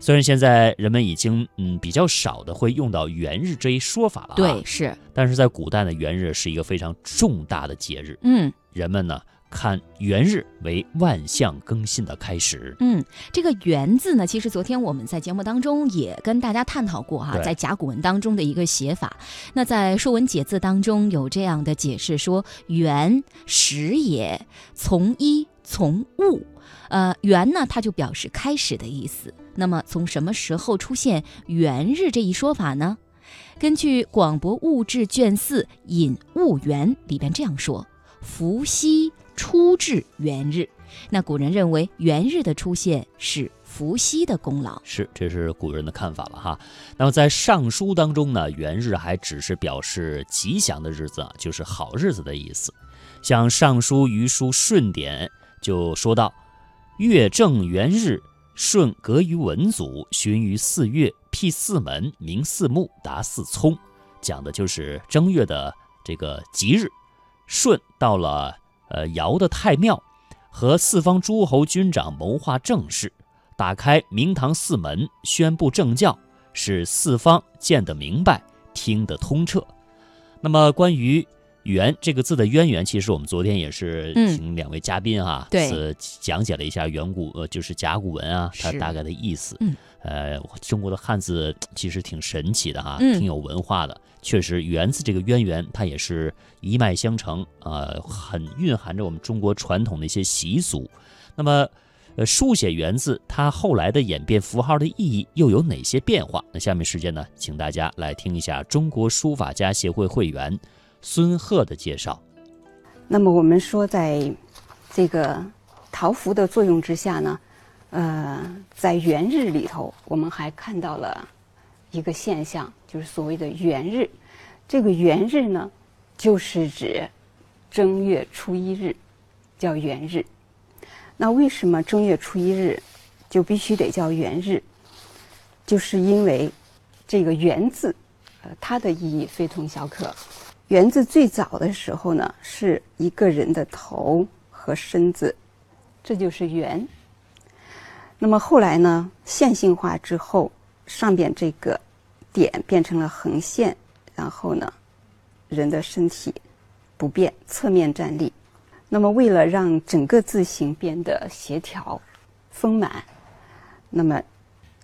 虽然现在人们已经嗯比较少的会用到元日这一说法了，对，是，但是在古代呢，元日是一个非常重大的节日，嗯。人们呢看元日为万象更新的开始。嗯，这个“元”字呢，其实昨天我们在节目当中也跟大家探讨过哈，对在甲骨文当中的一个写法。那在《说文解字》当中有这样的解释说：“元，始也，从一，从物。”呃，元呢，它就表示开始的意思。那么从什么时候出现元日这一说法呢？根据《广博物志》卷四《引物元》里边这样说：“伏羲初至元日。”那古人认为元日的出现是伏羲的功劳。是，这是古人的看法了哈。那么在《尚书》当中呢，元日还只是表示吉祥的日子啊，就是好日子的意思。像《尚书·虞书·舜典》就说到：“月正元日，舜革于文祖，旬于四月，辟四门，明四目，达四聪。”讲的就是正月的这个吉日。舜到了呃尧的太庙，和四方诸侯军长谋划政事。打开明堂四门，宣布政教，使四方见得明白，听得通彻。那么关于“元”这个字的渊源，其实我们昨天也是嗯请两位嘉宾哈、对是讲解了一下远古呃就是甲骨文啊，它大概的意思。嗯，呃，中国的汉字 其实挺神奇的哈，嗯挺有文化的。确实，“元”字这个渊源，它也是一脉相承，呃，很蕴含着我们中国传统的一些习俗。那么，呃，书写“元”字，它后来的演变符号的意义又有哪些变化？那下面时间呢，请大家来听一下中国书法家协会会员孙鹤的介绍。那么我们说，在这个桃符的作用之下呢，呃，在元日里头，我们还看到了一个现象，就是所谓的元日。这个元日呢，就是指正月初一日，叫元日。那为什么正月初一日就必须得叫元日？就是因为这个“元”字，呃，它的意义非同小可。元字最早的时候呢，是一个人的头和身子，这就是元。那么后来呢，线性化之后，上边这个点变成了横线，然后呢，人的身体不变，侧面站立。那么为了让整个字形变得协调、丰满，那么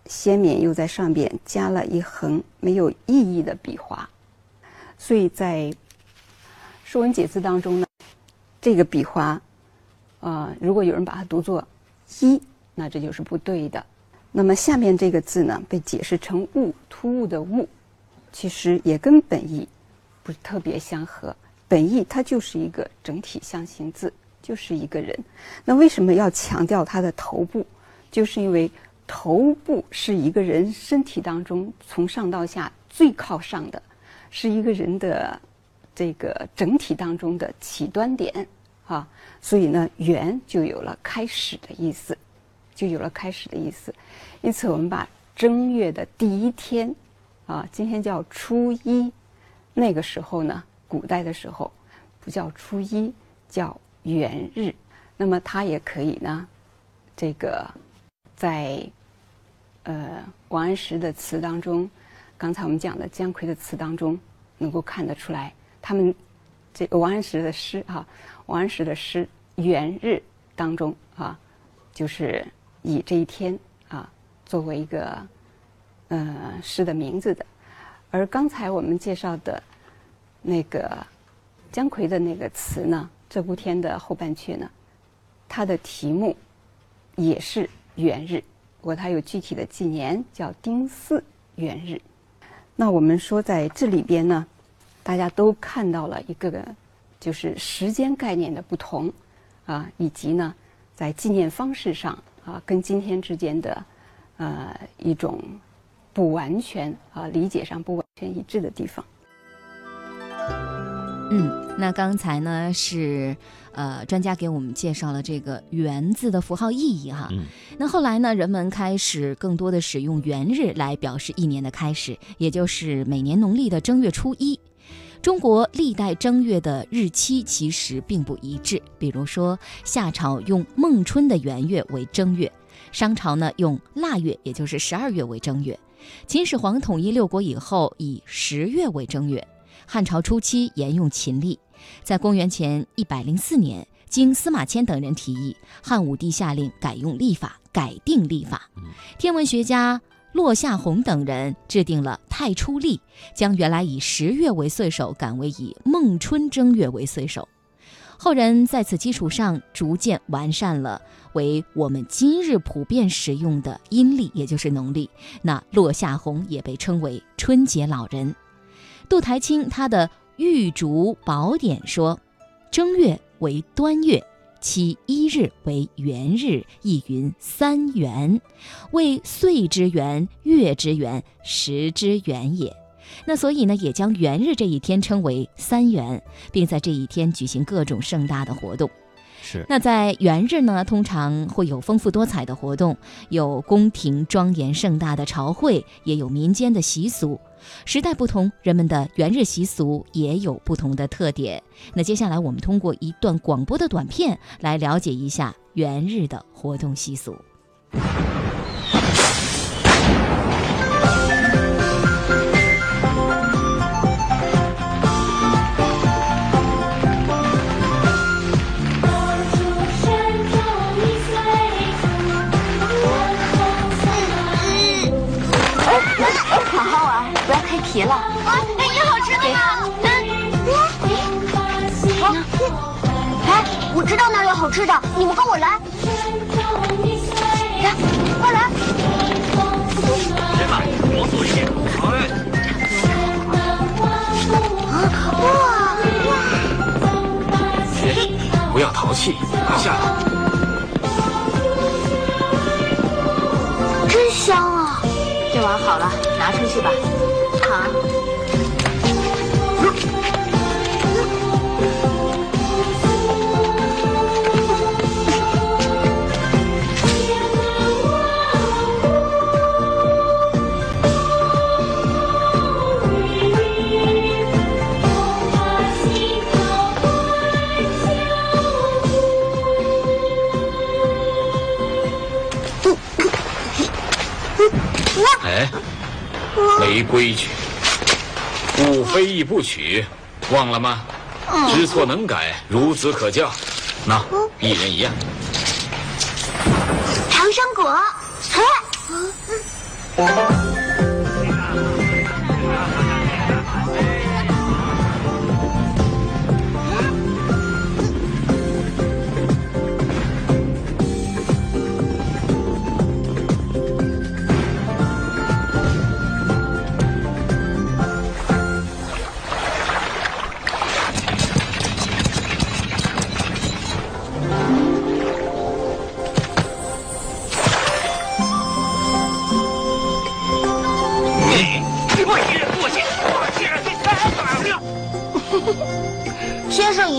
先民又在上边加了一横没有意义的笔画。所以在《说文解字》当中呢，这个笔画，呃，如果有人把它读作“一”，那这就是不对的。那么下面这个字呢，被解释成“物”，突兀的“物”，其实也跟本意不是特别相合。本意它就是一个整体象形字，就是一个人。那为什么要强调它的头部？就是因为头部是一个人身体当中从上到下最靠上的。是一个人的这个整体当中的起端点啊，所以呢，圆就有了开始的意思，就有了开始的意思。因此，我们把正月的第一天啊，今天叫初一，那个时候呢，古代的时候不叫初一，叫元日。那么它也可以呢，这个在呃王安石的词当中。刚才我们讲的姜夔的词当中，能够看得出来，他们这个王安石的诗啊，王安石的诗《元日》当中啊，就是以这一天啊作为一个呃诗的名字的。而刚才我们介绍的那个姜夔的那个词呢，这部天的后半阙呢，它的题目也是元日，不过它有具体的纪年，叫丁巳元日。那我们说在这里边呢，大家都看到了一个个就是时间概念的不同啊，以及呢在纪念方式上啊跟今天之间的呃一种不完全啊理解上不完全一致的地方。嗯，那刚才呢是呃专家给我们介绍了这个“元”字的符号意义哈。嗯，那后来呢，人们开始更多的使用元日来表示一年的开始，也就是每年农历的正月初一。中国历代正月的日期其实并不一致，比如说夏朝用孟春的元月为正月，商朝呢用腊月，也就是十二月为正月。秦始皇统一六国以后，以十月为正月。汉朝初期沿用秦历，在公元前一百零四年，经司马迁等人提议，汉武帝下令改用历法，改定历法。天文学家骆夏宏等人制定了太初历，将原来以十月为岁首改为以孟春正月为岁首。后人在此基础上逐渐完善了为我们今日普遍使用的阴历，也就是农历。那骆夏宏也被称为春节老人。杜台清他的《玉竹宝典》说，正月为端月，其一日为元日，亦云三元，为岁之元、月之元、时之元也。那所以呢，也将元日这一天称为三元，并在这一天举行各种盛大的活动。是。那在元日呢，通常会有丰富多彩的活动，有宫廷庄严盛大的朝会，也有民间的习俗。时代不同，人们的元日习俗也有不同的特点。那接下来我们通过一段广播的短片来了解一下元日的活动习俗。吃的，你们跟我来。来，快来！先来，多做一点。啊！哇哇！不要淘气，快下来。真香啊！这碗好了，拿出去吧。哎，没规矩。不非议不取，忘了吗？知错能改，孺子可教。那一人一样。长生果，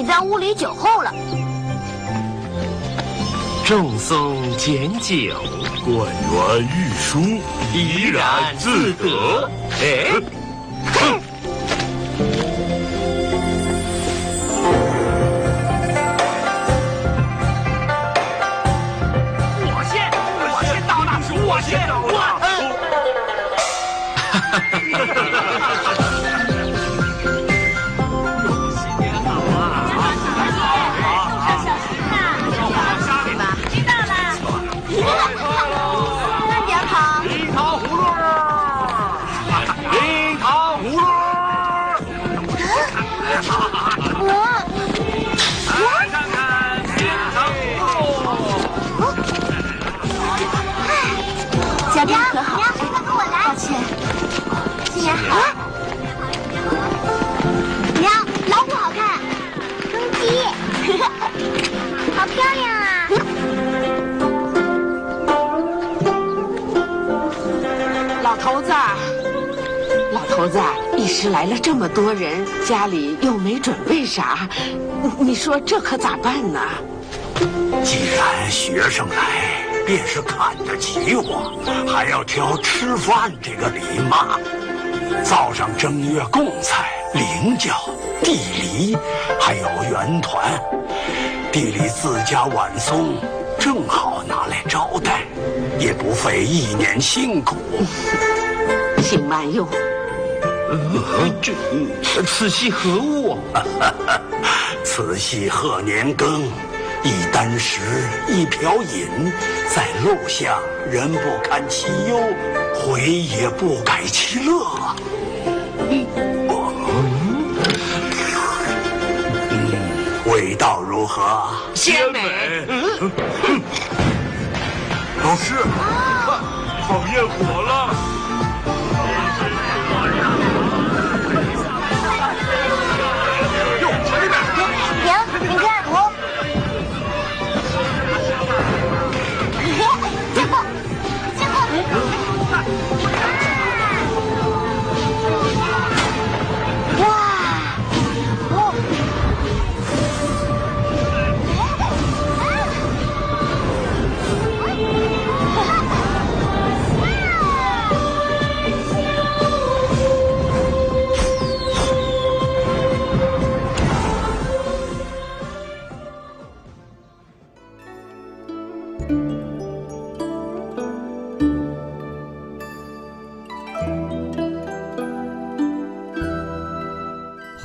嘿。酒后了，正僧捡酒，官员御书，怡然自得。哎。老头子，老头子一时来了这么多人，家里又没准备啥，你说这可咋办呢？既然学生来，便是看得起我，还要挑吃饭这个礼嘛？灶上正月贡菜、菱角、地梨，还有圆团，地里自家晚松，正好拿来招待。也不费一年辛苦。请慢用。这此系何物？此系贺年羹，一箪食，一瓢饮，在陋巷人不堪其忧，回也不改其乐。味道如何？鲜美。老师，看，放焰火了。娘，你看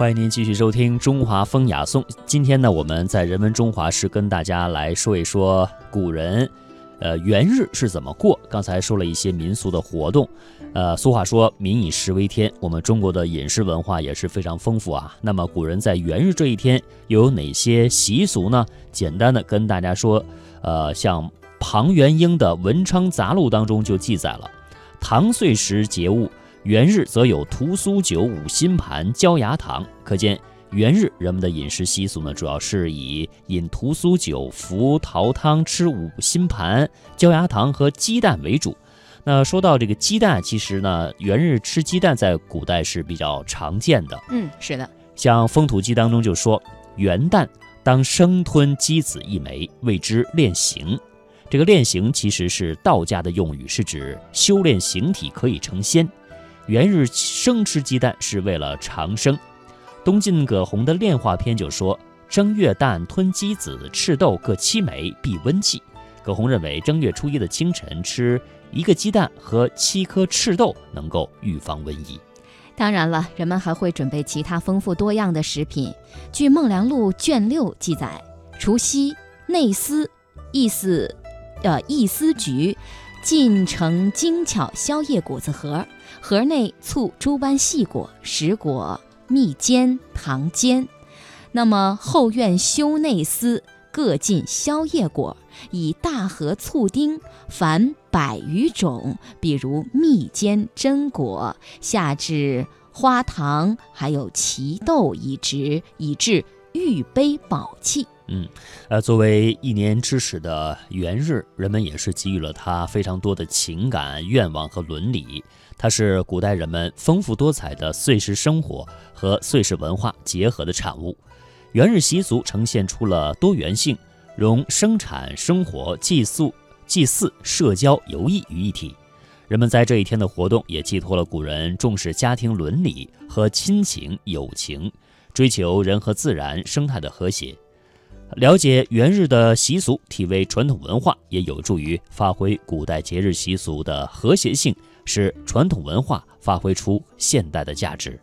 欢迎您继续收听《中华风雅颂》。今天呢，我们在人文中华是跟大家来说一说古人，呃，元日是怎么过。刚才说了一些民俗的活动，呃，俗话说“民以食为天”，我们中国的饮食文化也是非常丰富啊。那么，古人在元日这一天又有哪些习俗呢？简单的跟大家说，呃，像庞元英的《文昌杂录》当中就记载了，唐岁时节物。元日则有屠苏酒、五辛盘、焦芽糖，可见元日人们的饮食习俗呢，主要是以饮屠苏酒、服桃汤、吃五辛盘、焦芽糖和鸡蛋为主。那说到这个鸡蛋，其实呢，元日吃鸡蛋在古代是比较常见的。嗯，是的，像《风土记》当中就说，元旦当生吞鸡子一枚，谓之炼形。这个炼形其实是道家的用语，是指修炼形体可以成仙。元日生吃鸡蛋是为了长生。东晋葛洪的《炼化篇》就说：“正月旦吞鸡子、赤豆各七枚，必温气。”葛洪认为，正月初一的清晨吃一个鸡蛋和七颗赤豆能够预防瘟疫。当然了，人们还会准备其他丰富多样的食品。据《孟良录》卷六记载，除夕内司，意思，呃，意思局。进盛精巧宵夜果子盒，盒内簇诸般细果、石果、蜜煎、糖煎。那么后院修内司各进宵夜果，以大盒醋丁，凡百余种，比如蜜煎榛果，下至花糖，还有奇豆以植，以致玉杯宝器。嗯，呃，作为一年之始的元日，人们也是给予了它非常多的情感、愿望和伦理。它是古代人们丰富多彩的岁时生活和岁时文化结合的产物。元日习俗呈现出了多元性，融生产生活、祭祀、祭祀、社交、游艺于一体。人们在这一天的活动，也寄托了古人重视家庭伦理和亲情友情，追求人和自然生态的和谐。了解元日的习俗，体味传统文化，也有助于发挥古代节日习俗的和谐性，使传统文化发挥出现代的价值。